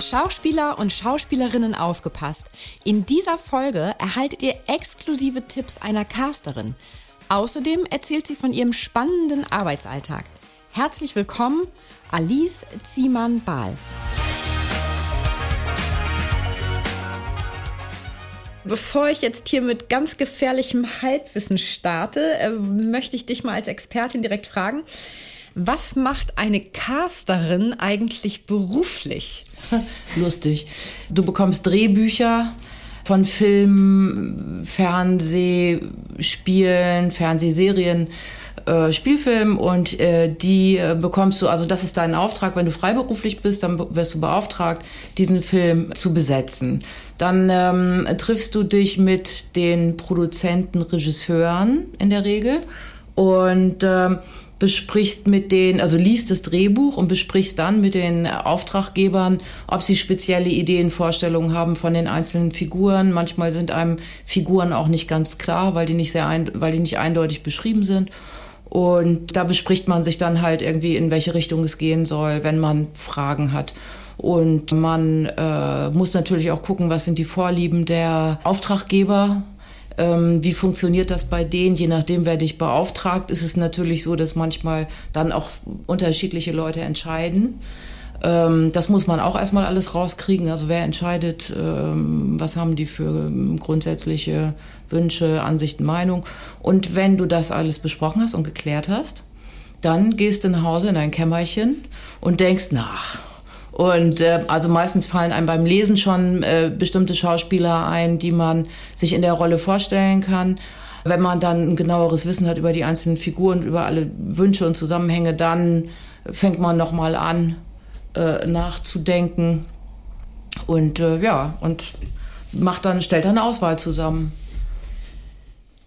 Schauspieler und Schauspielerinnen aufgepasst. In dieser Folge erhaltet ihr exklusive Tipps einer Casterin. Außerdem erzählt sie von ihrem spannenden Arbeitsalltag. Herzlich willkommen, Alice Ziemann-Bahl. Bevor ich jetzt hier mit ganz gefährlichem Halbwissen starte, äh, möchte ich dich mal als Expertin direkt fragen. Was macht eine Casterin eigentlich beruflich? Lustig. Du bekommst Drehbücher von Filmen, Fernsehspielen, Fernsehserien, äh, Spielfilmen und äh, die äh, bekommst du, also das ist dein Auftrag, wenn du freiberuflich bist, dann wirst du beauftragt, diesen Film zu besetzen. Dann ähm, triffst du dich mit den Produzenten, Regisseuren in der Regel und ähm, besprichst mit den, also liest das Drehbuch und besprichst dann mit den Auftraggebern, ob sie spezielle Ideen, Vorstellungen haben von den einzelnen Figuren. Manchmal sind einem Figuren auch nicht ganz klar, weil die nicht sehr ein, weil die nicht eindeutig beschrieben sind. Und da bespricht man sich dann halt irgendwie, in welche Richtung es gehen soll, wenn man Fragen hat. Und man äh, muss natürlich auch gucken, was sind die Vorlieben der Auftraggeber ähm, wie funktioniert das bei denen? Je nachdem, wer dich beauftragt, ist es natürlich so, dass manchmal dann auch unterschiedliche Leute entscheiden. Ähm, das muss man auch erstmal alles rauskriegen. Also wer entscheidet, ähm, was haben die für ähm, grundsätzliche Wünsche, Ansichten, Meinung. Und wenn du das alles besprochen hast und geklärt hast, dann gehst du nach Hause in dein Kämmerchen und denkst nach und äh, also meistens fallen einem beim Lesen schon äh, bestimmte Schauspieler ein, die man sich in der Rolle vorstellen kann. Wenn man dann ein genaueres Wissen hat über die einzelnen Figuren, über alle Wünsche und Zusammenhänge, dann fängt man nochmal an äh, nachzudenken und äh, ja, und macht dann, stellt dann eine Auswahl zusammen.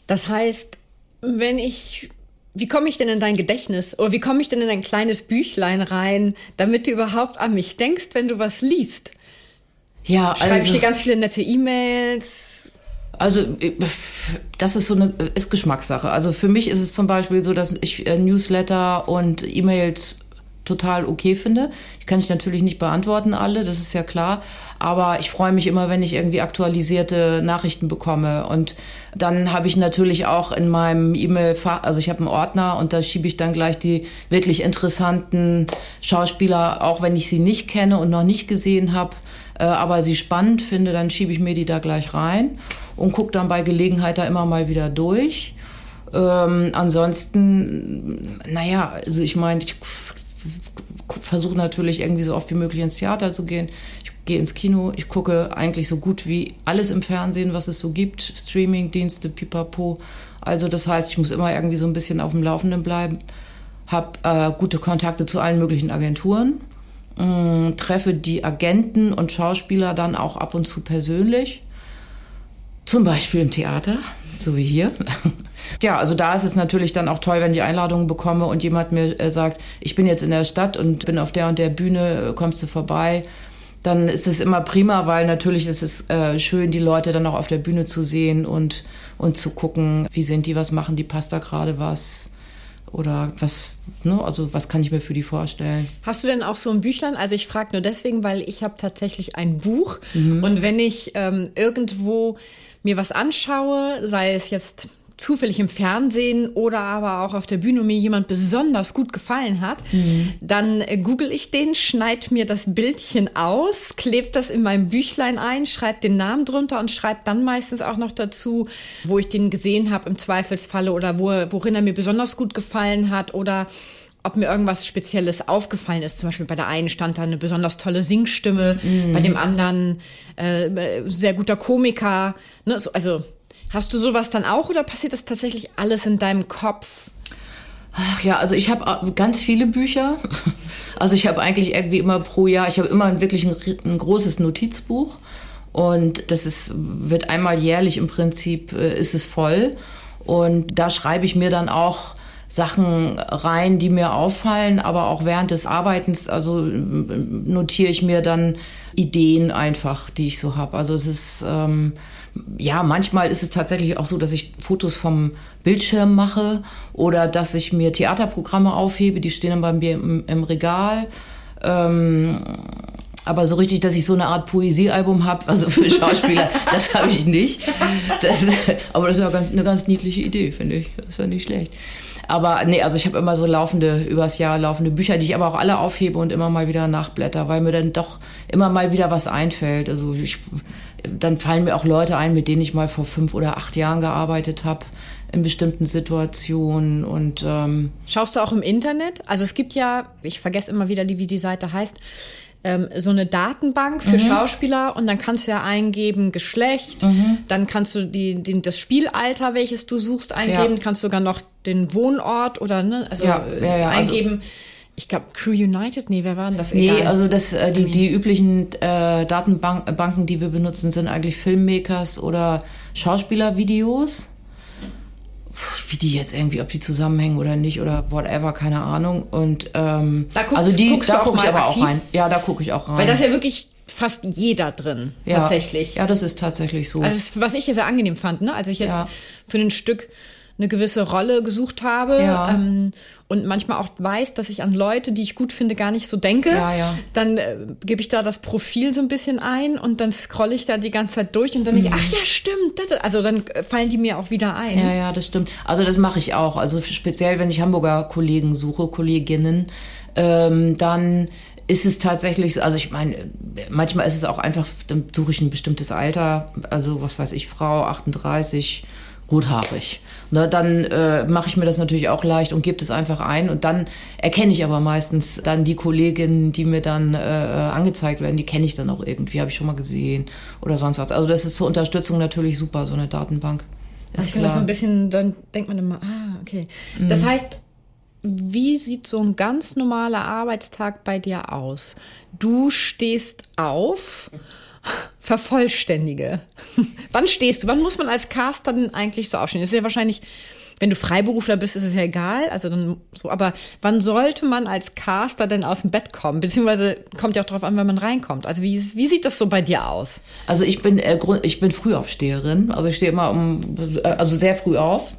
Das heißt, wenn ich wie komme ich denn in dein Gedächtnis oder wie komme ich denn in ein kleines Büchlein rein, damit du überhaupt an mich denkst, wenn du was liest? Ja, Schreibe also, ich dir ganz viele nette E-Mails? Also äh, das ist so eine ist Geschmackssache. Also für mich ist es zum Beispiel so, dass ich äh, Newsletter und E-Mails total okay finde. Die kann ich natürlich nicht beantworten alle, das ist ja klar. Aber ich freue mich immer, wenn ich irgendwie aktualisierte Nachrichten bekomme. Und dann habe ich natürlich auch in meinem E-Mail-Fach, also ich habe einen Ordner und da schiebe ich dann gleich die wirklich interessanten Schauspieler, auch wenn ich sie nicht kenne und noch nicht gesehen habe, äh, aber sie spannend finde, dann schiebe ich mir die da gleich rein und gucke dann bei Gelegenheit da immer mal wieder durch. Ähm, ansonsten, naja, also ich meine, ich versuche natürlich irgendwie so oft wie möglich ins Theater zu gehen. Ich gehe ins Kino, ich gucke eigentlich so gut wie alles im Fernsehen, was es so gibt, Streaming-Dienste, pipapo. Also das heißt, ich muss immer irgendwie so ein bisschen auf dem Laufenden bleiben, habe äh, gute Kontakte zu allen möglichen Agenturen, mh, mm, treffe die Agenten und Schauspieler dann auch ab und zu persönlich, zum Beispiel im Theater, so wie hier. Ja, also da ist es natürlich dann auch toll, wenn ich Einladungen bekomme und jemand mir äh, sagt, ich bin jetzt in der Stadt und bin auf der und der Bühne, äh, kommst du vorbei? Dann ist es immer prima, weil natürlich ist es äh, schön, die Leute dann auch auf der Bühne zu sehen und, und zu gucken, wie sind die, was machen die, passt da gerade was? Oder was, ne, also was kann ich mir für die vorstellen? Hast du denn auch so ein Büchlein? Also ich frage nur deswegen, weil ich habe tatsächlich ein Buch mhm. und wenn ich ähm, irgendwo mir was anschaue, sei es jetzt zufällig im Fernsehen oder aber auch auf der Bühne mir jemand besonders gut gefallen hat, mhm. dann äh, google ich den, schneid mir das Bildchen aus, klebt das in meinem Büchlein ein, schreibe den Namen drunter und schreibe dann meistens auch noch dazu, wo ich den gesehen habe im Zweifelsfalle oder wo, worin er mir besonders gut gefallen hat oder ob mir irgendwas Spezielles aufgefallen ist. Zum Beispiel bei der einen stand da eine besonders tolle Singstimme, mhm. bei dem anderen äh, äh sehr guter Komiker. Ne? Also Hast du sowas dann auch oder passiert das tatsächlich alles in deinem Kopf? Ach ja, also ich habe ganz viele Bücher. Also ich habe eigentlich irgendwie immer pro Jahr, ich habe immer wirklich ein, ein, großes Notizbuch Und das ist, wird einmal jährlich im Prinzip, äh, ist es voll. Und da schreibe ich mir dann auch Sachen rein, die mir auffallen, aber auch während des Arbeitens, also notiere ich mir dann Ideen einfach, die ich so habe. Also es ist, ähm, ja, manchmal ist es tatsächlich auch so, dass ich Fotos vom Bildschirm mache oder dass ich mir Theaterprogramme aufhebe, die stehen dann bei mir im, im Regal. Ähm, aber so richtig, dass ich so eine Art Poesiealbum habe, also für Schauspieler, das habe ich nicht. Das aber das ist ja ganz, eine ganz niedliche Idee, finde ich. Das ist ja nicht schlecht. Aber nee, also ich habe immer so laufende, übers Jahr laufende Bücher, die ich aber auch alle aufhebe und immer mal wieder nachblätter, weil mir dann doch immer mal wieder was einfällt. Also ich, dann fallen mir auch Leute ein, mit denen ich mal vor fünf oder acht Jahren gearbeitet habe in bestimmten Situationen und ähm schaust du auch im Internet? Also es gibt ja, ich vergesse immer wieder, wie die Seite heißt ähm, so eine Datenbank für mhm. Schauspieler und dann kannst du ja eingeben Geschlecht, mhm. dann kannst du die, die, das Spielalter, welches du suchst, eingeben, ja. kannst sogar noch den Wohnort oder ne, also ja, ja, ja, also eingeben. Also ich glaube, Crew United, nee, wer waren das? Nee, Egal. also das, äh, die, die üblichen äh, Datenbanken, die wir benutzen, sind eigentlich Filmmakers oder Schauspielervideos wie die jetzt irgendwie, ob die zusammenhängen oder nicht oder whatever, keine Ahnung. Und ähm, da guckst, also die, da gucke ich aber aktiv? auch rein. Ja, da gucke ich auch rein. Weil das ja wirklich fast jeder drin, ja. tatsächlich. Ja, das ist tatsächlich so. Also, was ich hier sehr angenehm fand, ne? Also ich jetzt ja. für ein Stück eine gewisse Rolle gesucht habe ja. ähm, und manchmal auch weiß, dass ich an Leute, die ich gut finde, gar nicht so denke, ja, ja. dann äh, gebe ich da das Profil so ein bisschen ein und dann scrolle ich da die ganze Zeit durch und dann mhm. denke ich, ach ja, stimmt. Das, also dann fallen die mir auch wieder ein. Ja, ja, das stimmt. Also das mache ich auch. Also speziell, wenn ich Hamburger Kollegen suche, Kolleginnen, ähm, dann ist es tatsächlich, also ich meine, manchmal ist es auch einfach, dann suche ich ein bestimmtes Alter, also was weiß ich, Frau 38, guthaarig. Ne, dann äh, mache ich mir das natürlich auch leicht und gebe das einfach ein. Und dann erkenne ich aber meistens dann die Kolleginnen, die mir dann äh, angezeigt werden, die kenne ich dann auch irgendwie, habe ich schon mal gesehen oder sonst was. Also das ist zur Unterstützung natürlich super, so eine Datenbank. Ist ich finde das so ein bisschen, dann denkt man immer, ah, okay. Mhm. Das heißt, wie sieht so ein ganz normaler Arbeitstag bei dir aus? Du stehst auf vervollständige. Wann stehst du? Wann muss man als Caster denn eigentlich so aufstehen? Das ist ja wahrscheinlich, wenn du Freiberufler bist, ist es ja egal. Also dann so, aber wann sollte man als Caster denn aus dem Bett kommen? Beziehungsweise kommt ja auch darauf an, wenn man reinkommt. Also wie, wie sieht das so bei dir aus? Also ich bin, äh, ich bin Frühaufsteherin. Also ich stehe immer um, äh, also sehr früh auf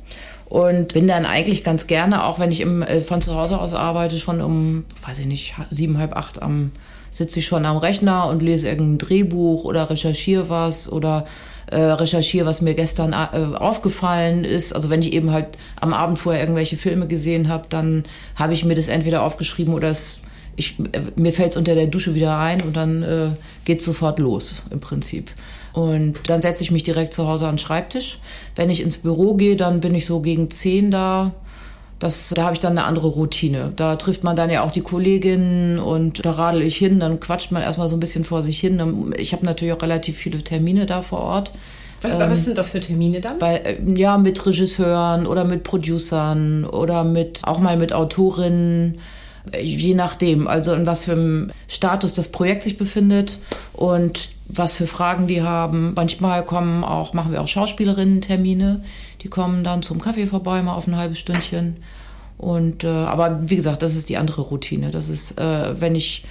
und bin dann eigentlich ganz gerne, auch wenn ich im, äh, von zu Hause aus arbeite, schon um, weiß ich nicht, sieben, halb acht am sitze ich schon am Rechner und lese irgendein Drehbuch oder recherchiere was oder äh, recherchiere, was mir gestern äh, aufgefallen ist. Also wenn ich eben halt am Abend vorher irgendwelche Filme gesehen habe, dann habe ich mir das entweder aufgeschrieben oder es, ich, mir fällt es unter der Dusche wieder ein und dann äh, geht sofort los im Prinzip. Und dann setze ich mich direkt zu Hause an den Schreibtisch. Wenn ich ins Büro gehe, dann bin ich so gegen zehn da, das, da habe ich dann eine andere Routine. Da trifft man dann ja auch die Kolleginnen und da radel ich hin, dann quatscht man erstmal so ein bisschen vor sich hin. Ich habe natürlich auch relativ viele Termine da vor Ort. Was, ähm, was sind das für Termine dann? Bei, äh, ja, mit Regisseuren oder mit Producern oder mit auch mal mit Autorinnen je nachdem, also in was für einem Status das Projekt sich befindet und was für Fragen die haben. Manchmal kommen auch, machen wir auch Schauspielerinnen-Termine, die kommen dann zum Kaffee vorbei, mal auf ein halbes Stündchen. Und äh, aber wie gesagt, das ist die andere Routine. Das ist, äh, wenn ich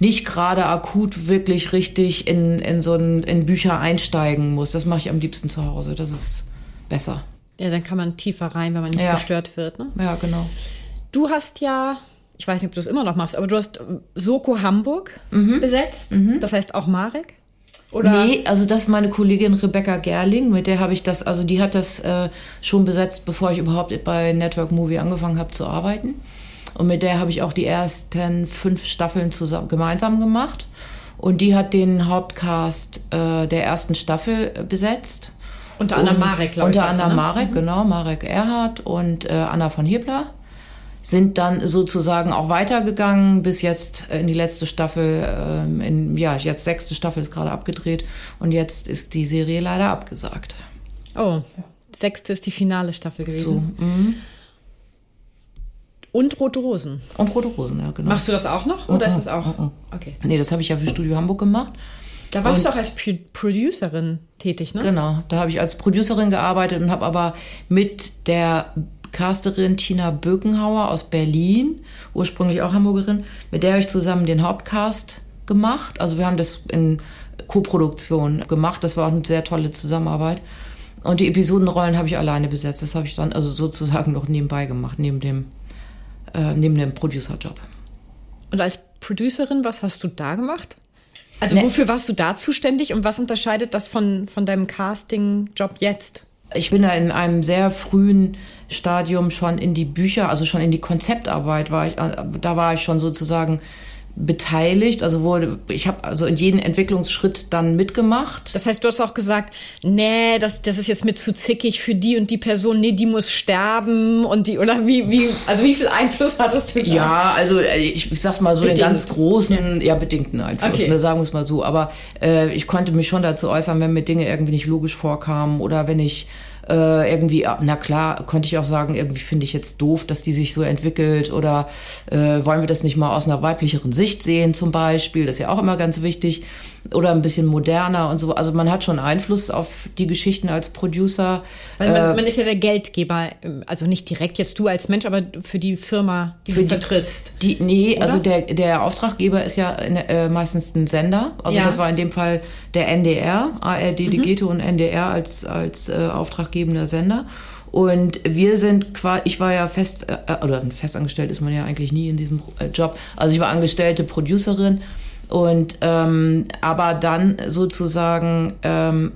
nicht gerade akut wirklich richtig in, in so ein, in Bücher einsteigen muss. Das mache ich am liebsten zu Hause. Das ist besser. Ja, dann kann man tiefer rein, wenn man nicht ja. gestört wird. Ne? Ja, genau. Du hast ja, ich weiß nicht, ob du es immer noch machst, aber du hast Soko Hamburg mhm. besetzt. Mhm. Das heißt auch Marek. Oder? Nee, also das ist meine Kollegin Rebecca Gerling, mit der habe ich das, also die hat das äh, schon besetzt, bevor ich überhaupt bei Network Movie angefangen habe zu arbeiten. Und mit der habe ich auch die ersten fünf Staffeln zusammen, gemeinsam gemacht. Und die hat den Hauptcast äh, der ersten Staffel äh, besetzt. Unter anderem Marek, glaube ich. Unter anderem ne? Marek, mhm. genau, Marek Erhardt und äh, Anna von Hebler sind dann sozusagen auch weitergegangen bis jetzt in die letzte Staffel. Ähm, in, ja, jetzt sechste Staffel ist gerade abgedreht und jetzt ist die Serie leider abgesagt. Oh, sechste ist die finale Staffel gewesen. So, mhm. Und Rote Rosen. Und Rote Rosen, ja, genau. Machst du das auch noch? Oder oh, ist das auch? Okay. Nee, das habe ich ja für Studio Hamburg gemacht. Da warst und, du auch als P Producerin tätig, ne? Genau, da habe ich als Producerin gearbeitet und habe aber mit der Casterin Tina Bökenhauer aus Berlin, ursprünglich auch Hamburgerin, mit der habe ich zusammen den Hauptcast gemacht. Also wir haben das in Co-Produktion gemacht. Das war auch eine sehr tolle Zusammenarbeit. Und die Episodenrollen habe ich alleine besetzt. Das habe ich dann also sozusagen noch nebenbei gemacht, neben dem, äh, neben dem Producer-Job. Und als Producerin, was hast du da gemacht? Also nee. wofür warst du da zuständig und was unterscheidet das von, von deinem Casting-Job jetzt? Ich bin da in einem sehr frühen Stadium schon in die Bücher, also schon in die Konzeptarbeit war ich, äh, da war ich schon sozusagen beteiligt, also wurde, ich habe also in jedem Entwicklungsschritt dann mitgemacht. Das heißt, du hast auch gesagt, nee, das, das ist jetzt mit zu zickig für die und die Person, nee, die muss sterben und die, oder wie, wie, also wie viel Einfluss hattest du da? Ja, also äh, ich, ich sag's mal so, Bedingt. den ganz großen, ja, ja bedingten Einfluss, okay. ne, sagen wir es mal so, aber äh, ich konnte mich schon dazu äußern, wenn mir Dinge irgendwie nicht logisch vorkamen oder wenn ich äh, irgendwie, na klar, konnte ich auch sagen, irgendwie finde ich jetzt doof, dass die sich so entwickelt oder äh, wollen wir das nicht mal aus einer weiblicheren Sicht sehen zum Beispiel, das ist ja auch immer ganz wichtig oder ein bisschen moderner und so. Also man hat schon Einfluss auf die Geschichten als Producer. Weil man, äh, man ist ja der Geldgeber, also nicht direkt jetzt du als Mensch, aber für die Firma, die du die, vertrittst. Die, nee, oder? also der, der Auftraggeber ist ja äh, meistens ein Sender. Also ja. das war in dem Fall der NDR, ARD, mhm. Digito und NDR als, als äh, auftraggebender Sender. Und wir sind quasi, ich war ja fest, äh, oder festangestellt ist man ja eigentlich nie in diesem äh, Job. Also ich war angestellte Producerin und ähm, aber dann sozusagen ähm,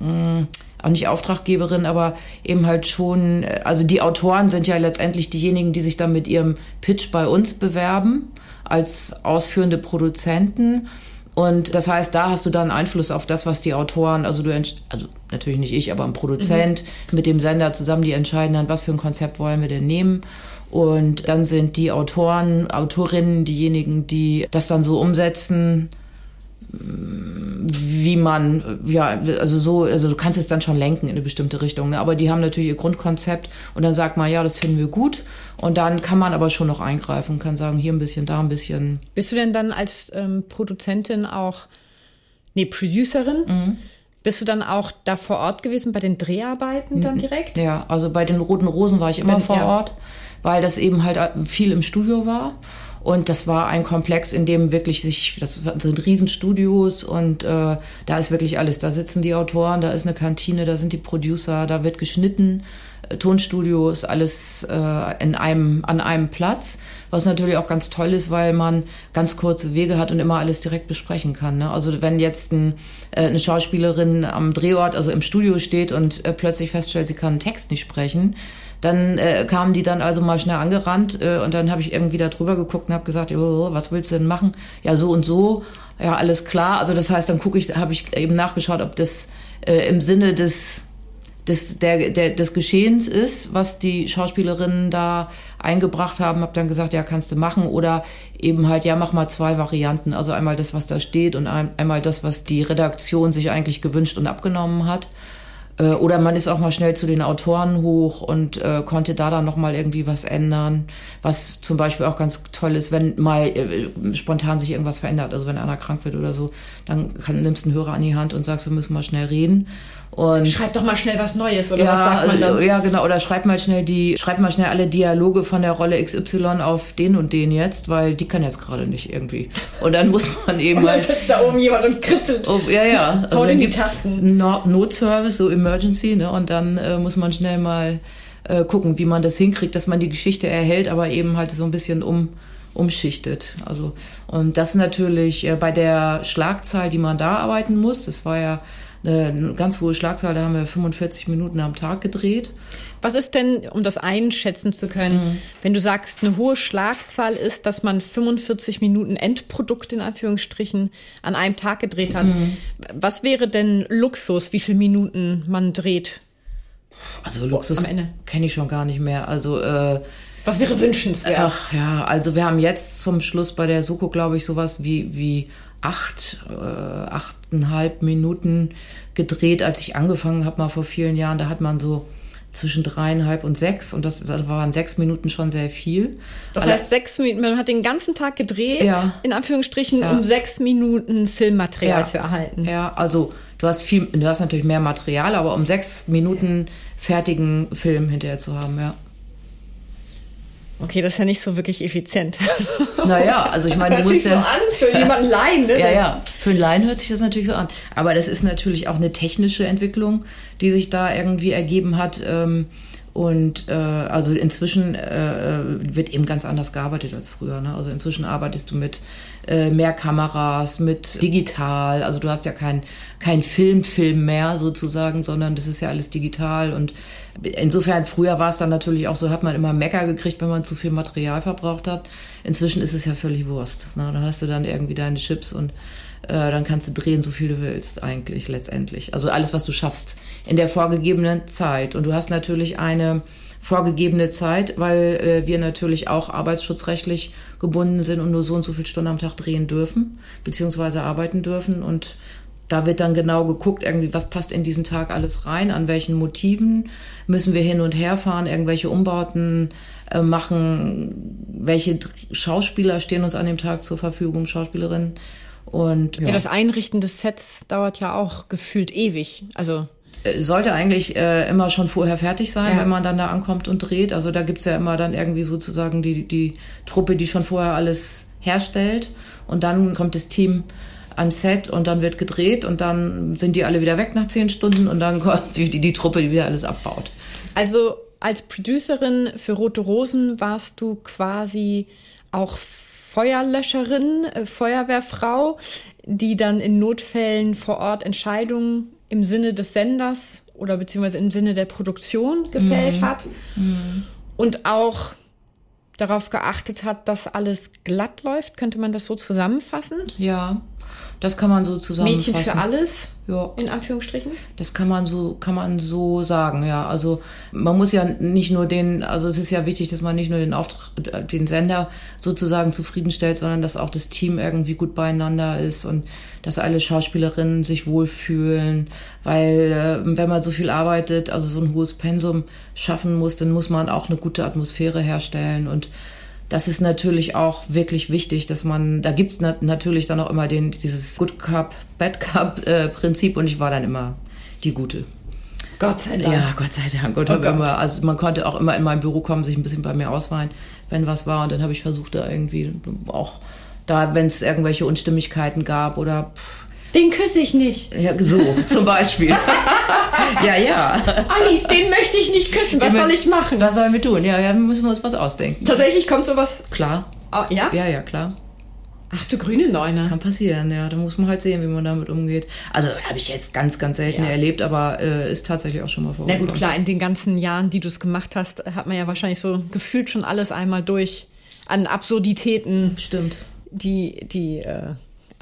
mh, auch nicht Auftraggeberin, aber eben halt schon, also die Autoren sind ja letztendlich diejenigen, die sich dann mit ihrem Pitch bei uns bewerben als ausführende Produzenten. Und das heißt, da hast du dann Einfluss auf das, was die Autoren, also du, also natürlich nicht ich, aber ein Produzent mhm. mit dem Sender zusammen, die entscheiden dann, was für ein Konzept wollen wir denn nehmen. Und dann sind die Autoren, Autorinnen diejenigen, die das dann so umsetzen, wie man, ja, also so, also du kannst es dann schon lenken in eine bestimmte Richtung. Ne? Aber die haben natürlich ihr Grundkonzept und dann sagt man, ja, das finden wir gut. Und dann kann man aber schon noch eingreifen, kann sagen, hier ein bisschen, da ein bisschen. Bist du denn dann als ähm, Produzentin auch, nee, Producerin? Mhm. Bist du dann auch da vor Ort gewesen bei den Dreharbeiten dann direkt? Ja, also bei den Roten Rosen war ich immer Wenn, vor ja. Ort weil das eben halt viel im Studio war. Und das war ein Komplex, in dem wirklich sich, das sind Riesenstudios und äh, da ist wirklich alles. Da sitzen die Autoren, da ist eine Kantine, da sind die Producer, da wird geschnitten. Äh, Tonstudios, alles äh, in einem, an einem Platz, was natürlich auch ganz toll ist, weil man ganz kurze Wege hat und immer alles direkt besprechen kann. Ne? Also wenn jetzt ein, äh, eine Schauspielerin am Drehort, also im Studio steht und äh, plötzlich feststellt, sie kann einen Text nicht sprechen, dann äh, kamen die dann also mal schnell angerannt äh, und dann habe ich irgendwie da drüber geguckt und habe gesagt, oh, was willst du denn machen? Ja, so und so. Ja, alles klar. Also das heißt, dann gucke ich, habe ich eben nachgeschaut, ob das äh, im Sinne des des, der, der, des Geschehens ist, was die Schauspielerinnen da eingebracht haben, habe dann gesagt, ja, kannst du machen oder eben halt, ja, mach mal zwei Varianten. Also einmal das, was da steht und ein, einmal das, was die Redaktion sich eigentlich gewünscht und abgenommen hat. Äh, oder man ist auch mal schnell zu den Autoren hoch und äh, konnte da dann nochmal irgendwie was ändern. Was zum Beispiel auch ganz toll ist, wenn mal äh, spontan sich irgendwas verändert. Also wenn einer krank wird oder so, dann kann, nimmst du einen Hörer an die Hand und sagst, wir müssen mal schnell reden. Und schreib doch mal schnell was Neues oder ja, was sagt man dann? Ja, genau. Oder schreib mal schnell die, schreib mal schnell alle Dialoge von der Rolle XY auf den und den jetzt, weil die kann jetzt gerade nicht irgendwie. Und dann muss man eben und dann halt. sitzt da oben jemand und kritzelt. Oh, ja, ja. Also dann gibt's Not Notservice, so Emergency, ne? Und dann äh, muss man schnell mal äh, gucken, wie man das hinkriegt, dass man die Geschichte erhält, aber eben halt so ein bisschen um umschichtet. Also und das natürlich äh, bei der Schlagzahl, die man da arbeiten muss. Das war ja eine ganz hohe Schlagzahl, da haben wir 45 Minuten am Tag gedreht. Was ist denn, um das einschätzen zu können, mhm. wenn du sagst, eine hohe Schlagzahl ist, dass man 45 Minuten Endprodukt in Anführungsstrichen an einem Tag gedreht hat? Mhm. Was wäre denn Luxus, wie viele Minuten man dreht? Also Luxus kenne ich schon gar nicht mehr. Also äh, was wäre wünschenswert? Ach ja, also wir haben jetzt zum Schluss bei der Suko, glaube ich, sowas wie, wie acht, äh, achteinhalb Minuten gedreht, als ich angefangen habe, mal vor vielen Jahren. Da hat man so zwischen dreieinhalb und sechs und das, das waren sechs Minuten schon sehr viel. Das heißt, sechs Minuten, man hat den ganzen Tag gedreht, ja. in Anführungsstrichen, ja. um sechs Minuten Filmmaterial ja. zu erhalten. Ja, also du hast viel, du hast natürlich mehr Material, aber um sechs Minuten fertigen Film hinterher zu haben, ja. Okay, das ist ja nicht so wirklich effizient. Naja, also ich meine, du musst ja. So an für jemanden Laien, ne? Ja, ja. Für einen Laien hört sich das natürlich so an. Aber das ist natürlich auch eine technische Entwicklung, die sich da irgendwie ergeben hat. Ähm, und äh, also inzwischen äh, wird eben ganz anders gearbeitet als früher. Ne? Also inzwischen arbeitest du mit äh, mehr Kameras, mit digital. Also du hast ja kein, kein Filmfilm mehr sozusagen, sondern das ist ja alles digital. Und insofern, früher war es dann natürlich auch so, hat man immer Mecker gekriegt, wenn man zu viel Material verbraucht hat. Inzwischen ist es ja völlig Wurst. Ne? Da hast du dann irgendwie deine Chips und äh, dann kannst du drehen, so viel du willst, eigentlich letztendlich. Also alles, was du schaffst in der vorgegebenen Zeit. Und du hast natürlich eine vorgegebene Zeit, weil äh, wir natürlich auch arbeitsschutzrechtlich gebunden sind und nur so und so viele Stunden am Tag drehen dürfen, beziehungsweise arbeiten dürfen. Und da wird dann genau geguckt, irgendwie, was passt in diesen Tag alles rein, an welchen Motiven müssen wir hin und her fahren, irgendwelche Umbauten äh, machen, welche Schauspieler stehen uns an dem Tag zur Verfügung, Schauspielerinnen. Und ja. ja, das Einrichten des Sets dauert ja auch gefühlt ewig. Also sollte eigentlich äh, immer schon vorher fertig sein, ja. wenn man dann da ankommt und dreht. Also da gibt's ja immer dann irgendwie sozusagen die, die Truppe, die schon vorher alles herstellt. Und dann kommt das Team ans Set und dann wird gedreht und dann sind die alle wieder weg nach zehn Stunden und dann kommt die, die, die Truppe, die wieder alles abbaut. Also als Producerin für Rote Rosen warst du quasi auch Feuerlöscherin, äh, Feuerwehrfrau, die dann in Notfällen vor Ort Entscheidungen im Sinne des Senders oder beziehungsweise im Sinne der Produktion gefällt mhm. hat mhm. und auch darauf geachtet hat, dass alles glatt läuft. Könnte man das so zusammenfassen? Ja, das kann man so zusammenfassen. Mädchen für alles? Ja. In Anführungsstrichen? Das kann man so, kann man so sagen, ja. Also man muss ja nicht nur den, also es ist ja wichtig, dass man nicht nur den Auftrag, den Sender sozusagen zufriedenstellt, sondern dass auch das Team irgendwie gut beieinander ist und dass alle Schauspielerinnen sich wohlfühlen. Weil äh, wenn man so viel arbeitet, also so ein hohes Pensum schaffen muss, dann muss man auch eine gute Atmosphäre herstellen und das ist natürlich auch wirklich wichtig, dass man, da gibt's na natürlich dann auch immer den, dieses Good Cup, Bad Cup äh, Prinzip und ich war dann immer die Gute. Gott sei Dank. Ja, Gott sei Dank. Und oh immer, also man konnte auch immer in mein Büro kommen, sich ein bisschen bei mir ausweinen, wenn was war. Und dann habe ich versucht, da irgendwie auch da, wenn es irgendwelche Unstimmigkeiten gab oder pff, den küsse ich nicht. Ja, so zum Beispiel. ja, ja. Alice, den möchte ich nicht küssen. Was ja, soll ich machen? Was sollen wir tun? Ja, ja, müssen wir uns was ausdenken. Tatsächlich kommt sowas. Klar. Oh, ja? Ja, ja, klar. Ach du grüne Neune. Kann passieren, ja. Da muss man halt sehen, wie man damit umgeht. Also habe ich jetzt ganz, ganz selten ja. erlebt, aber äh, ist tatsächlich auch schon mal vorgekommen. Na gut, klar, in den ganzen Jahren, die du es gemacht hast, hat man ja wahrscheinlich so gefühlt schon alles einmal durch an Absurditäten. Stimmt. Die, die äh,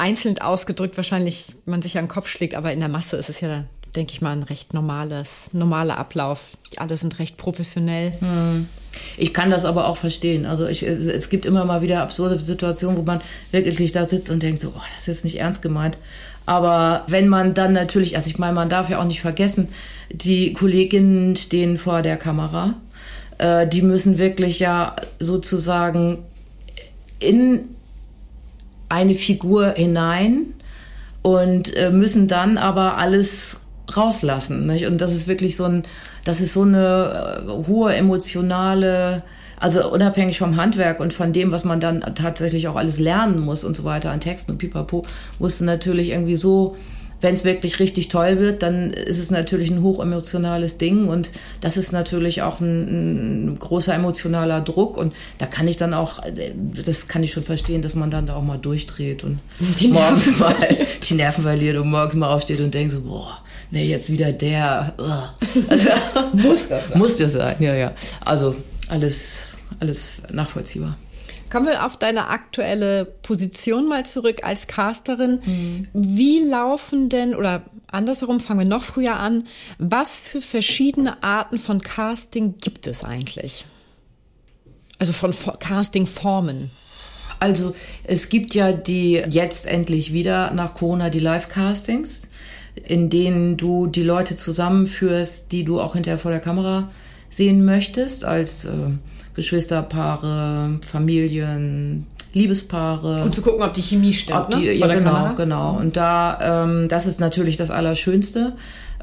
einzeln ausgedrückt wahrscheinlich man sich an den Kopf schlägt, aber in der Masse ist es ja, denke ich mal, ein recht normales, normaler Ablauf. Alle sind recht professionell. Hm. Ich kann das aber auch verstehen. Also ich, es gibt immer mal wieder absurde Situationen, wo man wirklich da sitzt und denkt so, oh, das ist jetzt nicht ernst gemeint. Aber wenn man dann natürlich, also ich meine, man darf ja auch nicht vergessen, die Kolleginnen stehen vor der Kamera. Äh, die müssen wirklich ja sozusagen in eine Figur hinein und äh, müssen dann aber alles rauslassen. Nicht? Und das ist wirklich so ein, das ist so eine äh, hohe emotionale, also unabhängig vom Handwerk und von dem, was man dann tatsächlich auch alles lernen muss und so weiter an Texten und pipapo, musste natürlich irgendwie so wenn es wirklich richtig toll wird, dann ist es natürlich ein hochemotionales Ding und das ist natürlich auch ein, ein, großer emotionaler Druck und da kann ich dann auch, das kann ich schon verstehen, dass man dann da auch mal durchdreht und die morgens mal die Nerven verliert und morgens mal aufsteht und denkt so, boah, nee, jetzt wieder der. Also, muss das sein? Muss das sein, ja, ja. Also alles, alles nachvollziehbar. Kommen wir auf deine aktuelle Position mal zurück als Casterin. Mhm. Wie laufen denn, oder andersherum fangen wir noch früher an, was für verschiedene Arten von Casting gibt es eigentlich? Also von Castingformen. Also es gibt ja die jetzt endlich wieder nach Corona die Live-Castings. in denen du die Leute zusammenführst, die du auch hinterher vor der Kamera sehen möchtest, als äh, Geschwisterpaare, Familien, Liebespaare. Und zu gucken, ob die Chemie stimmt. Die, ne? Ja, genau, Kamera. genau. Und da, ähm, das ist natürlich das Allerschönste.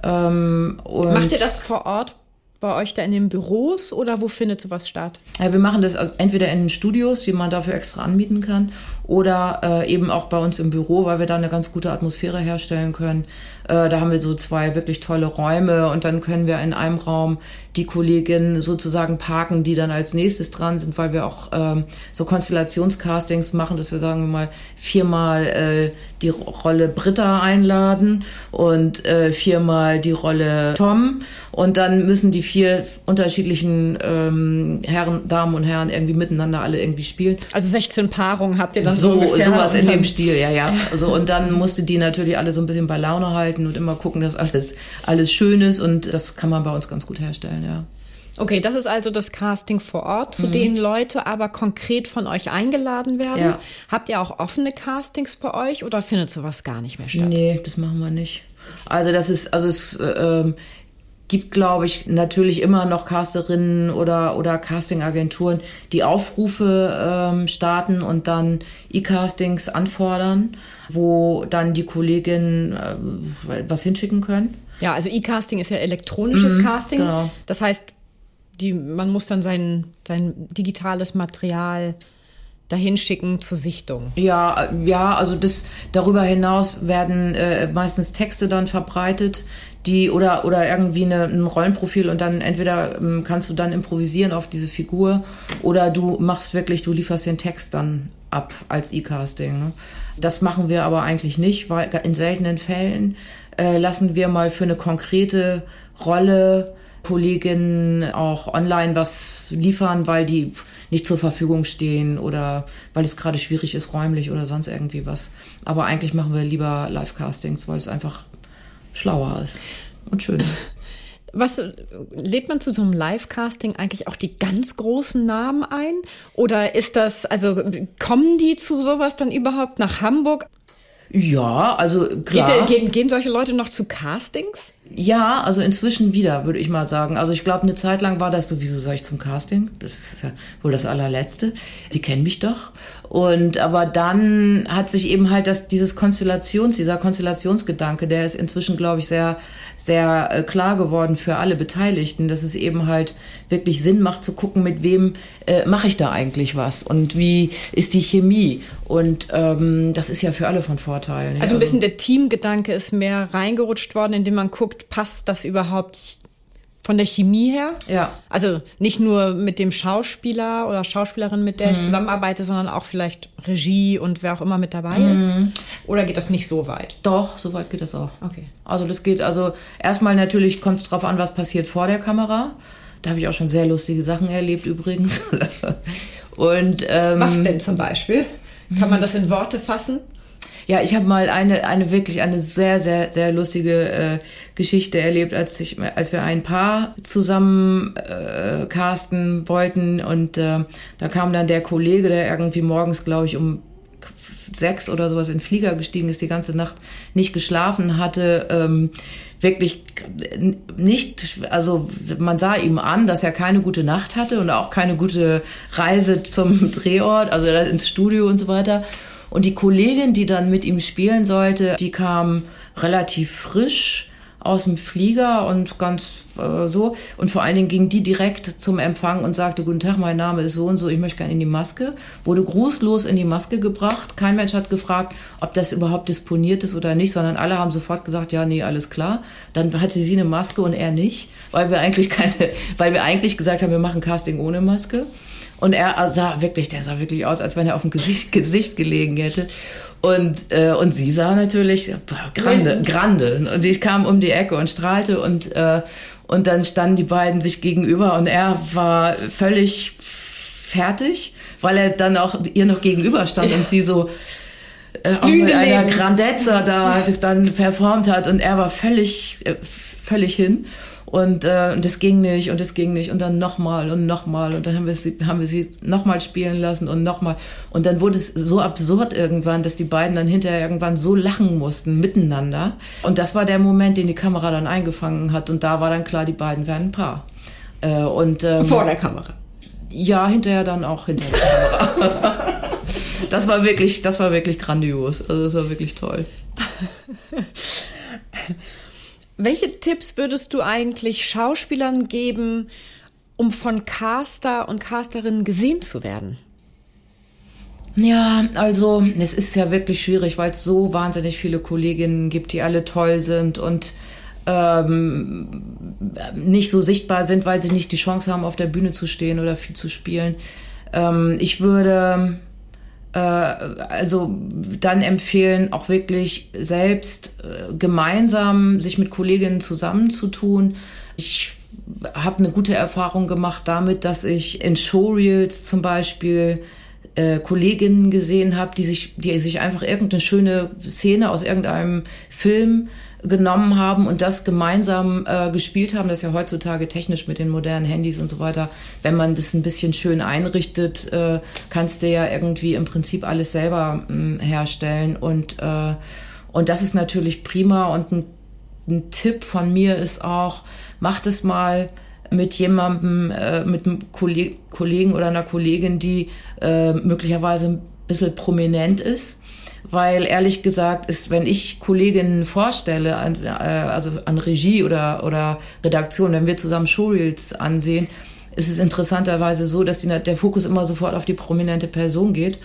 Ähm, Macht ihr das vor Ort bei euch da in den Büros oder wo findet sowas statt? Ja, wir machen das entweder in den Studios, die man dafür extra anmieten kann, oder äh, eben auch bei uns im Büro, weil wir da eine ganz gute Atmosphäre herstellen können. Äh, da haben wir so zwei wirklich tolle Räume und dann können wir in einem Raum die Kolleginnen sozusagen parken, die dann als nächstes dran sind, weil wir auch ähm, so Konstellationscastings machen, dass wir sagen wir mal viermal äh, die Rolle Britta einladen und äh, viermal die Rolle Tom und dann müssen die vier unterschiedlichen ähm, Herren, Damen und Herren irgendwie miteinander alle irgendwie spielen. Also 16 Paarungen habt ihr dann so, so sowas in dem Stil, ja, ja. Also, und dann musste die natürlich alle so ein bisschen bei Laune halten und immer gucken, dass alles, alles schön ist und das kann man bei uns ganz gut herstellen, ja. Okay, das ist also das Casting vor Ort, zu mhm. denen Leute aber konkret von euch eingeladen werden. Ja. Habt ihr auch offene Castings bei euch oder findet sowas gar nicht mehr statt? Nee, das machen wir nicht. Also das ist, also es äh, ähm, gibt, glaube ich, natürlich immer noch Casterinnen oder, oder Castingagenturen, die Aufrufe ähm, starten und dann E-Castings anfordern, wo dann die Kolleginnen äh, was hinschicken können. Ja, also E-Casting ist ja elektronisches mhm, Casting. Genau. Das heißt, die, man muss dann sein, sein digitales Material dahin schicken zur Sichtung. Ja, ja, also das darüber hinaus werden äh, meistens Texte dann verbreitet, die oder oder irgendwie eine, ein Rollenprofil und dann entweder ähm, kannst du dann improvisieren auf diese Figur oder du machst wirklich, du lieferst den Text dann ab als E-Casting. Ne? Das machen wir aber eigentlich nicht, weil in seltenen Fällen äh, lassen wir mal für eine konkrete Rolle Kolleginnen auch online was liefern, weil die nicht zur Verfügung stehen oder weil es gerade schwierig ist räumlich oder sonst irgendwie was. Aber eigentlich machen wir lieber Live-Castings, weil es einfach schlauer ist und schöner. Was lädt man zu so einem Live-Casting eigentlich auch die ganz großen Namen ein? Oder ist das, also kommen die zu sowas dann überhaupt nach Hamburg? Ja, also klar. Geht, gehen, gehen solche Leute noch zu Castings? Ja, also inzwischen wieder, würde ich mal sagen. Also ich glaube, eine Zeit lang war das so, wieso soll ich zum Casting? Das ist ja wohl das allerletzte. Die kennen mich doch. Und aber dann hat sich eben halt das, dieses Konstellations, dieser Konstellationsgedanke, der ist inzwischen, glaube ich, sehr, sehr äh, klar geworden für alle Beteiligten, dass es eben halt wirklich Sinn macht zu gucken, mit wem äh, mache ich da eigentlich was und wie ist die Chemie. Und ähm, das ist ja für alle von Vorteil. Also ein bisschen der Teamgedanke ist mehr reingerutscht worden, indem man guckt, passt das überhaupt von der Chemie her. Ja. Also nicht nur mit dem Schauspieler oder Schauspielerin, mit der mhm. ich zusammenarbeite, sondern auch vielleicht Regie und wer auch immer mit dabei mhm. ist. Oder geht das nicht so weit? Doch, so weit geht das auch. Okay. Also das geht, also erstmal natürlich kommt es drauf an, was passiert vor der Kamera. Da habe ich auch schon sehr lustige Sachen erlebt übrigens. und ähm, was denn zum Beispiel? Kann man das in Worte fassen? Ja, ich habe mal eine, eine wirklich eine sehr, sehr, sehr lustige äh, Geschichte erlebt, als ich, als wir ein Paar zusammen äh, casten wollten und äh, da kam dann der Kollege, der irgendwie morgens, glaube ich, um sechs oder sowas in den Flieger gestiegen ist, die ganze Nacht nicht geschlafen hatte, ähm, wirklich nicht, also man sah ihm an, dass er keine gute Nacht hatte und auch keine gute Reise zum Drehort, also ins Studio und so weiter. Und die Kollegin, die dann mit ihm spielen sollte, die kam relativ frisch aus dem Flieger und ganz äh, so. Und vor allen Dingen ging die direkt zum Empfang und sagte, guten Tag, mein Name ist so und so, ich möchte gerne in die Maske. Wurde grußlos in die Maske gebracht. Kein Mensch hat gefragt, ob das überhaupt disponiert ist oder nicht, sondern alle haben sofort gesagt, ja, nee, alles klar. Dann hatte sie eine Maske und er nicht, weil wir eigentlich keine, weil wir eigentlich gesagt haben, wir machen Casting ohne Maske. Und er sah wirklich, der sah wirklich aus, als wenn er auf dem Gesicht, Gesicht gelegen hätte. Und, äh, und sie sah natürlich boah, grande, grande. Und ich kam um die Ecke und strahlte und, äh, und dann standen die beiden sich gegenüber und er war völlig fertig, weil er dann auch ihr noch gegenüber stand ja. und sie so äh, auch mit einer Grandezza da dann performt hat und er war völlig, äh, völlig hin. Und, äh, und das ging nicht und das ging nicht und dann nochmal und nochmal und dann haben wir sie, haben wir sie nochmal spielen lassen und nochmal. Und dann wurde es so absurd irgendwann, dass die beiden dann hinterher irgendwann so lachen mussten miteinander. Und das war der Moment, den die Kamera dann eingefangen hat. Und da war dann klar, die beiden werden ein Paar. Äh, und, ähm, Vor der Kamera. Ja, hinterher dann auch hinter der Kamera. das war wirklich, das war wirklich grandios. Also das war wirklich toll. Welche Tipps würdest du eigentlich Schauspielern geben, um von Caster und Casterinnen gesehen zu werden? Ja, also es ist ja wirklich schwierig, weil es so wahnsinnig viele Kolleginnen gibt, die alle toll sind und ähm, nicht so sichtbar sind, weil sie nicht die Chance haben, auf der Bühne zu stehen oder viel zu spielen. Ähm, ich würde also dann empfehlen, auch wirklich selbst äh, gemeinsam sich mit Kolleginnen zusammenzutun. Ich habe eine gute Erfahrung gemacht damit, dass ich in Showreels zum Beispiel äh, Kolleginnen gesehen habe, die sich, die sich einfach irgendeine schöne Szene aus irgendeinem Film genommen haben und das gemeinsam äh, gespielt haben. Das ist ja heutzutage technisch mit den modernen Handys und so weiter. Wenn man das ein bisschen schön einrichtet, äh, kannst du ja irgendwie im Prinzip alles selber mh, herstellen. Und, äh, und das ist natürlich prima. Und ein, ein Tipp von mir ist auch, macht es mal mit jemandem, äh, mit einem Kollegen oder einer Kollegin, die äh, möglicherweise ein bisschen prominent ist weil ehrlich gesagt ist, wenn ich Kolleginnen vorstelle, an, äh, also an Regie oder, oder Redaktion, wenn wir zusammen Showreels ansehen, ist es interessanterweise so, dass die, der Fokus immer sofort auf die prominente Person geht.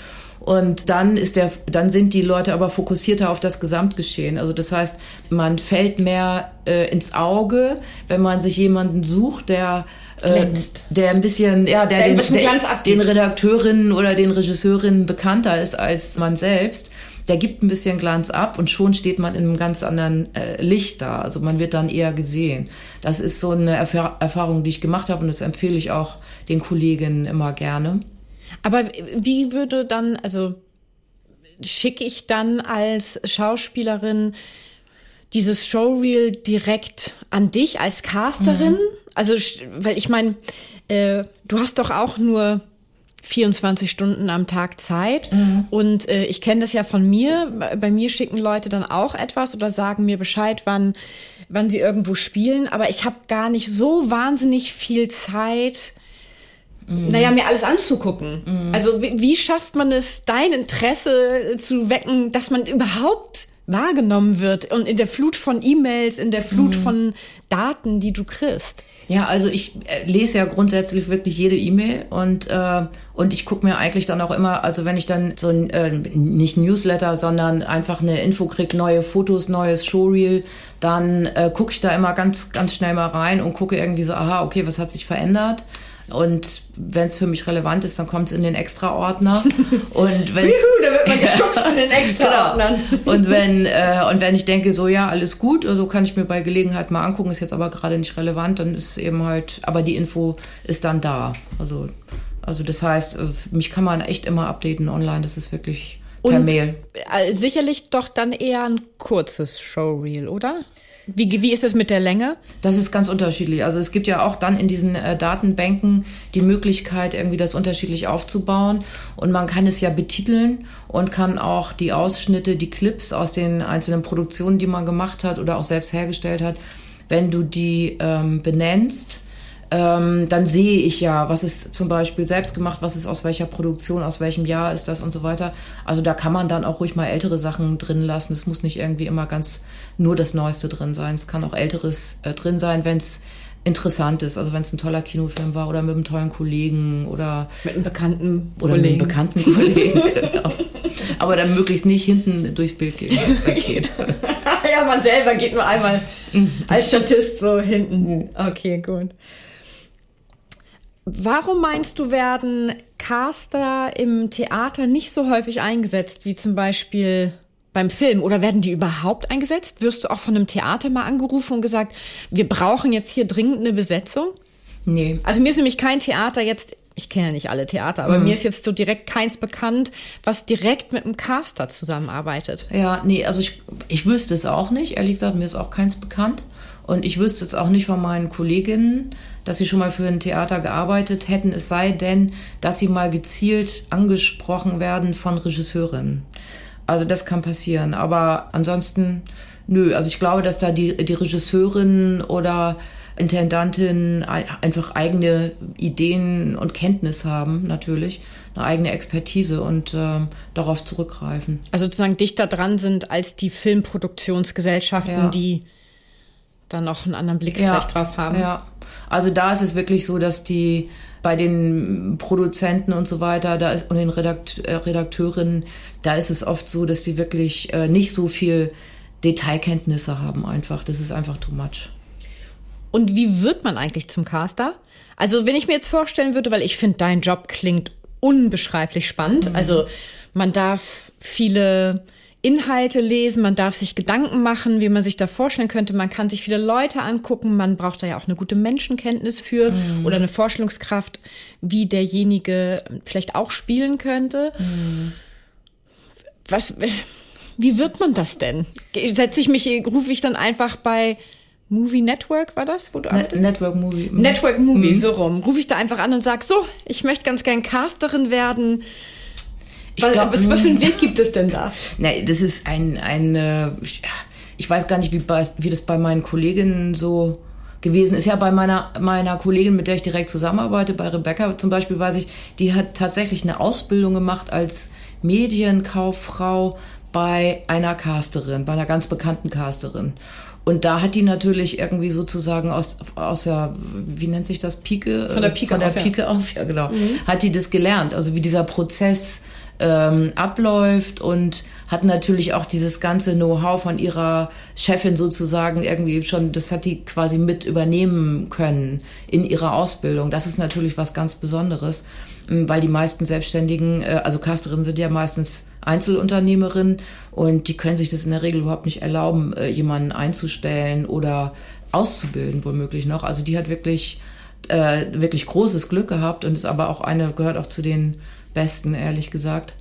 Und dann ist der, dann sind die Leute aber fokussierter auf das Gesamtgeschehen. Also das heißt, man fällt mehr äh, ins Auge, wenn man sich jemanden sucht, der äh, der ein bisschen, ja, der, der den, der, den Redakteurinnen oder den Regisseurinnen bekannter ist als man selbst der gibt ein bisschen Glanz ab und schon steht man in einem ganz anderen äh, Licht da. Also man wird dann eher gesehen. Das ist so eine Erfahr Erfahrung, die ich gemacht habe und das empfehle ich auch den Kolleginnen immer gerne. Aber wie würde dann, also schicke ich dann als Schauspielerin dieses Showreel direkt an dich als Casterin? Mhm. Also, weil ich meine, äh, du hast doch auch nur 24 Stunden am Tag Zeit. Mhm. Und äh, ich kenne das ja von mir. Bei mir schicken Leute dann auch etwas oder sagen mir Bescheid, wann, wann sie irgendwo spielen. Aber ich habe gar nicht so wahnsinnig viel Zeit, mhm. naja, mir alles anzugucken. Mhm. Also wie, wie schafft man es, dein Interesse zu wecken, dass man überhaupt wahrgenommen wird und in der Flut von E-Mails, in der Flut mhm. von Daten, die du kriegst? Ja, also ich äh, lese ja grundsätzlich wirklich jede E-Mail und äh, und ich gucke mir eigentlich dann auch immer, also wenn ich dann so ein äh, nicht Newsletter, sondern einfach eine Info krieg, neue Fotos, neues Showreel, dann äh, gucke ich da immer ganz ganz schnell mal rein und gucke irgendwie so, aha, okay, was hat sich verändert? Und wenn es für mich relevant ist, dann kommt es in den Extra-Ordner. Und wenn da wird man geschubst in den Extra-Ordnern. genau. Und wenn äh, und wenn ich denke, so ja, alles gut, also kann ich mir bei Gelegenheit mal angucken, ist jetzt aber gerade nicht relevant, dann ist eben halt, aber die Info ist dann da. Also also das heißt, äh, mich kann man echt immer updaten online. Das ist wirklich per Und Mail. Äh, sicherlich doch dann eher ein kurzes Showreel, oder? Wie, wie ist es mit der Länge? Das ist ganz unterschiedlich. Also es gibt ja auch dann in diesen äh, Datenbanken die Möglichkeit, irgendwie das unterschiedlich aufzubauen. Und man kann es ja betiteln und kann auch die Ausschnitte, die Clips aus den einzelnen Produktionen, die man gemacht hat oder auch selbst hergestellt hat, wenn du die ähm, benennst, ähm, dann sehe ich ja, was ist zum Beispiel selbst gemacht, was ist aus welcher Produktion, aus welchem Jahr ist das und so weiter. Also da kann man dann auch ruhig mal ältere Sachen drin lassen. Es muss nicht irgendwie immer ganz nur das Neueste drin sein. Es kann auch älteres äh, drin sein, wenn es interessant ist. Also wenn es ein toller Kinofilm war oder mit einem tollen Kollegen oder mit einem bekannten oder Kollegen. mit einem bekannten Kollegen. genau. Aber dann möglichst nicht hinten durchs Bild gehen, wenn es geht. ja, man selber geht nur einmal als Statist so hinten. Okay, gut. Warum meinst du, werden Caster im Theater nicht so häufig eingesetzt, wie zum Beispiel beim Film? Oder werden die überhaupt eingesetzt? Wirst du auch von einem Theater mal angerufen und gesagt, wir brauchen jetzt hier dringend eine Besetzung? Nee. Also mir ist nämlich kein Theater jetzt, ich kenne ja nicht alle Theater, aber mhm. mir ist jetzt so direkt keins bekannt, was direkt mit einem Caster zusammenarbeitet. Ja, nee, also ich, ich wüsste es auch nicht. Ehrlich gesagt, mir ist auch keins bekannt. Und ich wüsste es auch nicht von meinen Kolleginnen, dass sie schon mal für ein Theater gearbeitet hätten, es sei denn, dass sie mal gezielt angesprochen werden von Regisseurinnen. Also das kann passieren. Aber ansonsten, nö. Also ich glaube, dass da die, die Regisseurin oder Intendantin einfach eigene Ideen und Kenntnis haben, natürlich, eine eigene Expertise und äh, darauf zurückgreifen. Also sozusagen dichter dran sind als die Filmproduktionsgesellschaften, ja. die da noch einen anderen Blick ja. vielleicht drauf haben. Ja, also da ist es wirklich so, dass die bei den Produzenten und so weiter, da ist und den Redakt äh, Redakteurinnen, da ist es oft so, dass die wirklich äh, nicht so viel Detailkenntnisse haben einfach. Das ist einfach too much. Und wie wird man eigentlich zum Caster? Also, wenn ich mir jetzt vorstellen würde, weil ich finde, dein Job klingt unbeschreiblich spannend. Mhm. Also, man darf viele Inhalte lesen, man darf sich Gedanken machen, wie man sich da vorstellen könnte. Man kann sich viele Leute angucken, man braucht da ja auch eine gute Menschenkenntnis für mhm. oder eine Vorstellungskraft, wie derjenige vielleicht auch spielen könnte. Mhm. Was, wie wird man das denn? Setze ich mich, rufe ich dann einfach bei Movie Network war das, wo du Net Network Movie. Network Movie, mhm. so rum. Rufe ich da einfach an und sag so, ich möchte ganz gern Casterin werden ich glaub, was, was für einen Weg gibt es denn da? Nee, das ist ein, ein äh, ich weiß gar nicht, wie, bei, wie das bei meinen Kolleginnen so gewesen ist. Ja, bei meiner, meiner Kollegin, mit der ich direkt zusammenarbeite, bei Rebecca zum Beispiel, weiß ich, die hat tatsächlich eine Ausbildung gemacht als Medienkauffrau bei einer Casterin, bei einer ganz bekannten Casterin. Und da hat die natürlich irgendwie sozusagen aus, aus der, wie nennt sich das, Pike? Von der Pike Von der auf, Pike ja. auf, ja genau. Mhm. Hat die das gelernt. Also wie dieser Prozess ähm, abläuft und hat natürlich auch dieses ganze Know-how von ihrer Chefin sozusagen irgendwie schon, das hat die quasi mit übernehmen können in ihrer Ausbildung. Das ist natürlich was ganz Besonderes, ähm, weil die meisten Selbstständigen, äh, also Casterinnen sind ja meistens Einzelunternehmerinnen und die können sich das in der Regel überhaupt nicht erlauben, äh, jemanden einzustellen oder auszubilden, womöglich noch. Also die hat wirklich, äh, wirklich großes Glück gehabt und ist aber auch eine, gehört auch zu den besten, ehrlich gesagt.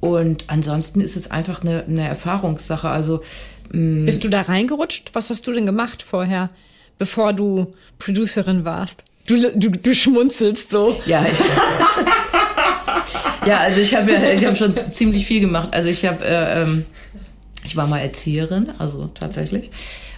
Und ansonsten ist es einfach eine, eine Erfahrungssache. Also mm, bist du da reingerutscht? Was hast du denn gemacht vorher, bevor du Producerin warst? Du, du, du schmunzelst so. Ja, ich ja, also ich habe ja, ich habe schon ziemlich viel gemacht. Also ich habe, äh, ähm, ich war mal Erzieherin, also tatsächlich.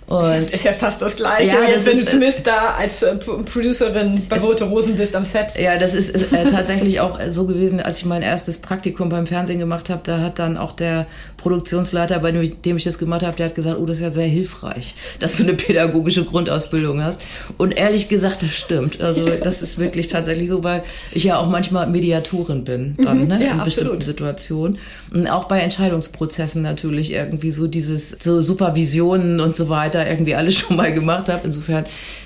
Und ist ja fast das Gleiche, ja, jetzt, wenn du zumindest da als äh, Producerin bei Rote Rosen bist am Set. Ja, das ist äh, tatsächlich auch so gewesen, als ich mein erstes Praktikum beim Fernsehen gemacht habe. Da hat dann auch der Produktionsleiter, bei dem ich das gemacht habe, der hat gesagt, oh, das ist ja sehr hilfreich, dass du eine pädagogische Grundausbildung hast. Und ehrlich gesagt, das stimmt. Also das ist wirklich tatsächlich so, weil ich ja auch manchmal Mediatorin bin dann, mhm, ne, ja, in absolut. bestimmten Situationen. Und auch bei Entscheidungsprozessen natürlich irgendwie so dieses, so Supervisionen und so weiter irgendwie alles schon mal gemacht habe. Insofern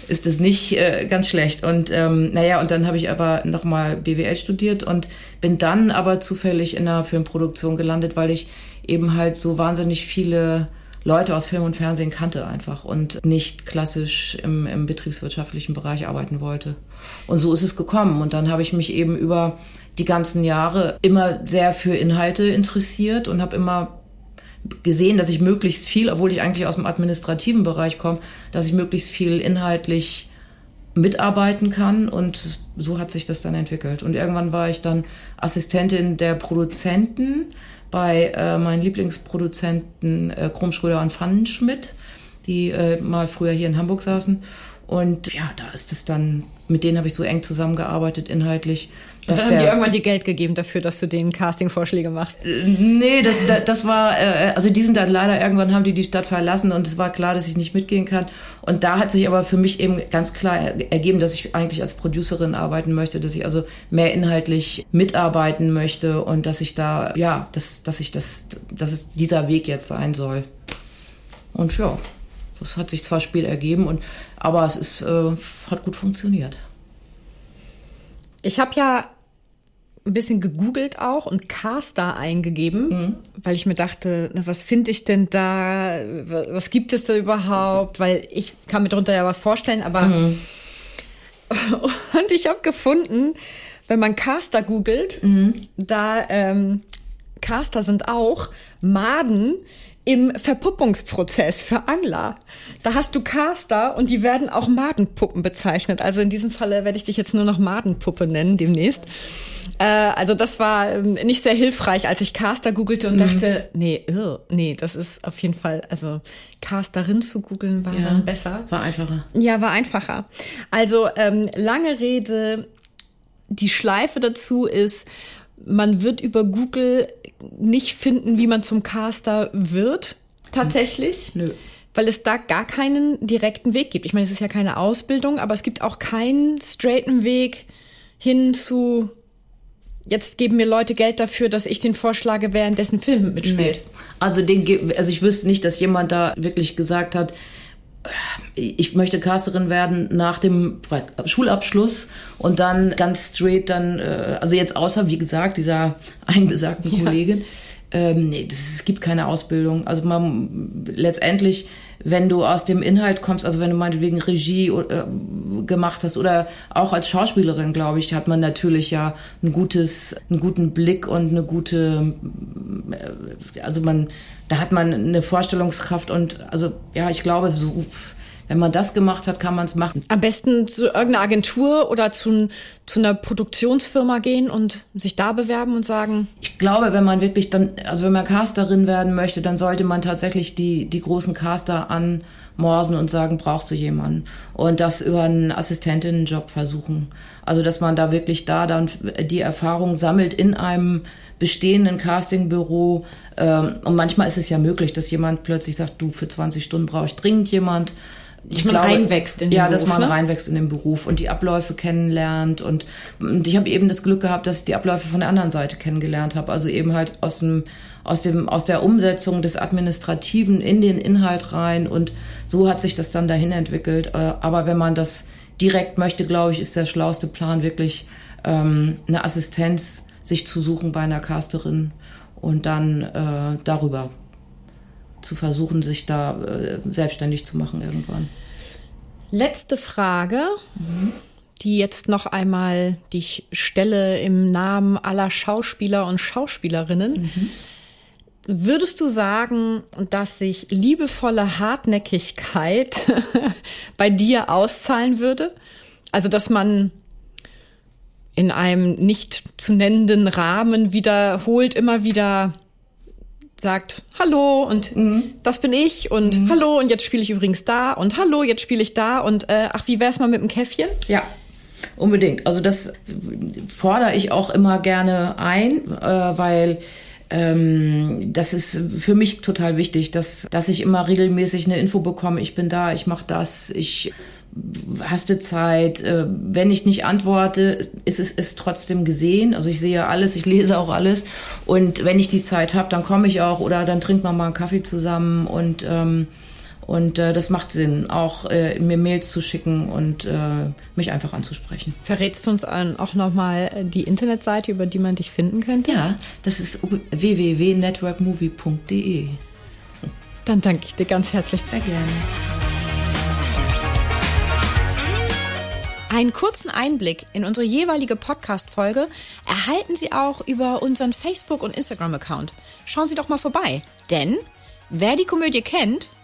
ist das nicht äh, ganz schlecht. Und ähm, naja, und dann habe ich aber nochmal BWL studiert und bin dann aber zufällig in einer Filmproduktion gelandet, weil ich eben halt so wahnsinnig viele Leute aus Film und Fernsehen kannte einfach und nicht klassisch im, im betriebswirtschaftlichen Bereich arbeiten wollte. Und so ist es gekommen. Und dann habe ich mich eben über die ganzen Jahre immer sehr für Inhalte interessiert und habe immer gesehen, dass ich möglichst viel, obwohl ich eigentlich aus dem administrativen Bereich komme, dass ich möglichst viel inhaltlich mitarbeiten kann und so hat sich das dann entwickelt. Und irgendwann war ich dann Assistentin der Produzenten bei äh, meinen Lieblingsproduzenten äh, Krumm, Schröder und Pfannenschmidt, die äh, mal früher hier in Hamburg saßen. Und ja, da ist es dann, mit denen habe ich so eng zusammengearbeitet inhaltlich. Dass dann haben die irgendwann die Geld gegeben dafür, dass du denen Castingvorschläge machst. Äh, nee, das, das war, äh, also die sind dann leider, irgendwann haben die die Stadt verlassen und es war klar, dass ich nicht mitgehen kann. Und da hat sich aber für mich eben ganz klar ergeben, dass ich eigentlich als Producerin arbeiten möchte, dass ich also mehr inhaltlich mitarbeiten möchte und dass ich da, ja, dass, dass ich das, dass es dieser Weg jetzt sein soll. Und ja, das hat sich zwar spät ergeben, und, aber es ist, äh, hat gut funktioniert. Ich habe ja ein bisschen gegoogelt auch und Caster eingegeben, mhm. weil ich mir dachte, na, was finde ich denn da? Was gibt es da überhaupt? Weil ich kann mir darunter ja was vorstellen, aber mhm. und ich habe gefunden, wenn man Caster googelt, mhm. da ähm, Caster sind auch Maden, im Verpuppungsprozess für Angler. Da hast du Caster und die werden auch Madenpuppen bezeichnet. Also in diesem Falle werde ich dich jetzt nur noch Madenpuppe nennen demnächst. Äh, also das war ähm, nicht sehr hilfreich, als ich Caster googelte und mhm. dachte, nee, irr, nee, das ist auf jeden Fall, also Casterin zu googeln war ja, dann besser. War einfacher. Ja, war einfacher. Also ähm, lange Rede, die Schleife dazu ist, man wird über Google nicht finden, wie man zum Caster wird, tatsächlich. Nö. Weil es da gar keinen direkten Weg gibt. Ich meine, es ist ja keine Ausbildung, aber es gibt auch keinen straighten Weg hin zu, jetzt geben mir Leute Geld dafür, dass ich den vorschlage, in dessen Film mitspielt. Nee. Also, den, also ich wüsste nicht, dass jemand da wirklich gesagt hat, ich möchte Casterin werden nach dem Schulabschluss und dann ganz straight dann, äh, also jetzt außer, wie gesagt, dieser einbesagten ja. Kollegin, ähm, nee, das, es gibt keine Ausbildung. Also man letztendlich, wenn du aus dem Inhalt kommst, also wenn du meinetwegen Regie äh, gemacht hast oder auch als Schauspielerin, glaube ich, hat man natürlich ja ein gutes, einen guten Blick und eine gute, äh, also man da hat man eine Vorstellungskraft und also ja, ich glaube, so wenn man das gemacht hat, kann man es machen. Am besten zu irgendeiner Agentur oder zu, zu einer Produktionsfirma gehen und sich da bewerben und sagen. Ich glaube, wenn man wirklich dann, also wenn man Casterin werden möchte, dann sollte man tatsächlich die, die großen Caster anmorsen und sagen, brauchst du jemanden? Und das über einen Assistentinnenjob versuchen. Also, dass man da wirklich da dann die Erfahrung sammelt in einem bestehenden Castingbüro. Ähm, und manchmal ist es ja möglich, dass jemand plötzlich sagt, du, für 20 Stunden brauche ich dringend jemand. Ich man glaube, reinwächst in den ja, Beruf. Ja, dass man ne? reinwächst in den Beruf und die Abläufe kennenlernt. Und, und ich habe eben das Glück gehabt, dass ich die Abläufe von der anderen Seite kennengelernt habe. Also eben halt aus dem, aus dem, aus der Umsetzung des Administrativen in den Inhalt rein. Und so hat sich das dann dahin entwickelt. Äh, aber wenn man das direkt möchte, glaube ich, ist der schlauste Plan wirklich ähm, eine Assistenz sich zu suchen bei einer Casterin und dann äh, darüber zu versuchen, sich da äh, selbstständig zu machen irgendwann. Letzte Frage, mhm. die jetzt noch einmal, die ich stelle im Namen aller Schauspieler und Schauspielerinnen. Mhm. Würdest du sagen, dass sich liebevolle Hartnäckigkeit bei dir auszahlen würde? Also, dass man in einem nicht zu nennenden Rahmen wiederholt, immer wieder sagt Hallo und mhm. das bin ich und mhm. Hallo und jetzt spiele ich übrigens da und Hallo, jetzt spiele ich da und äh, ach, wie wär's mal mit dem Käffchen? Ja. Unbedingt. Also das fordere ich auch immer gerne ein, äh, weil ähm, das ist für mich total wichtig, dass, dass ich immer regelmäßig eine Info bekomme, ich bin da, ich mache das, ich hast du Zeit? Äh, wenn ich nicht antworte, ist es ist trotzdem gesehen. Also ich sehe alles, ich lese auch alles. Und wenn ich die Zeit habe, dann komme ich auch oder dann trinkt man mal einen Kaffee zusammen und ähm, und äh, das macht Sinn, auch äh, mir Mails zu schicken und äh, mich einfach anzusprechen. Verrätst du uns auch nochmal die Internetseite, über die man dich finden könnte? Ja, das ist www.networkmovie.de. Dann danke ich dir ganz herzlich. Sehr gerne. Einen kurzen Einblick in unsere jeweilige Podcast-Folge erhalten Sie auch über unseren Facebook- und Instagram-Account. Schauen Sie doch mal vorbei, denn wer die Komödie kennt,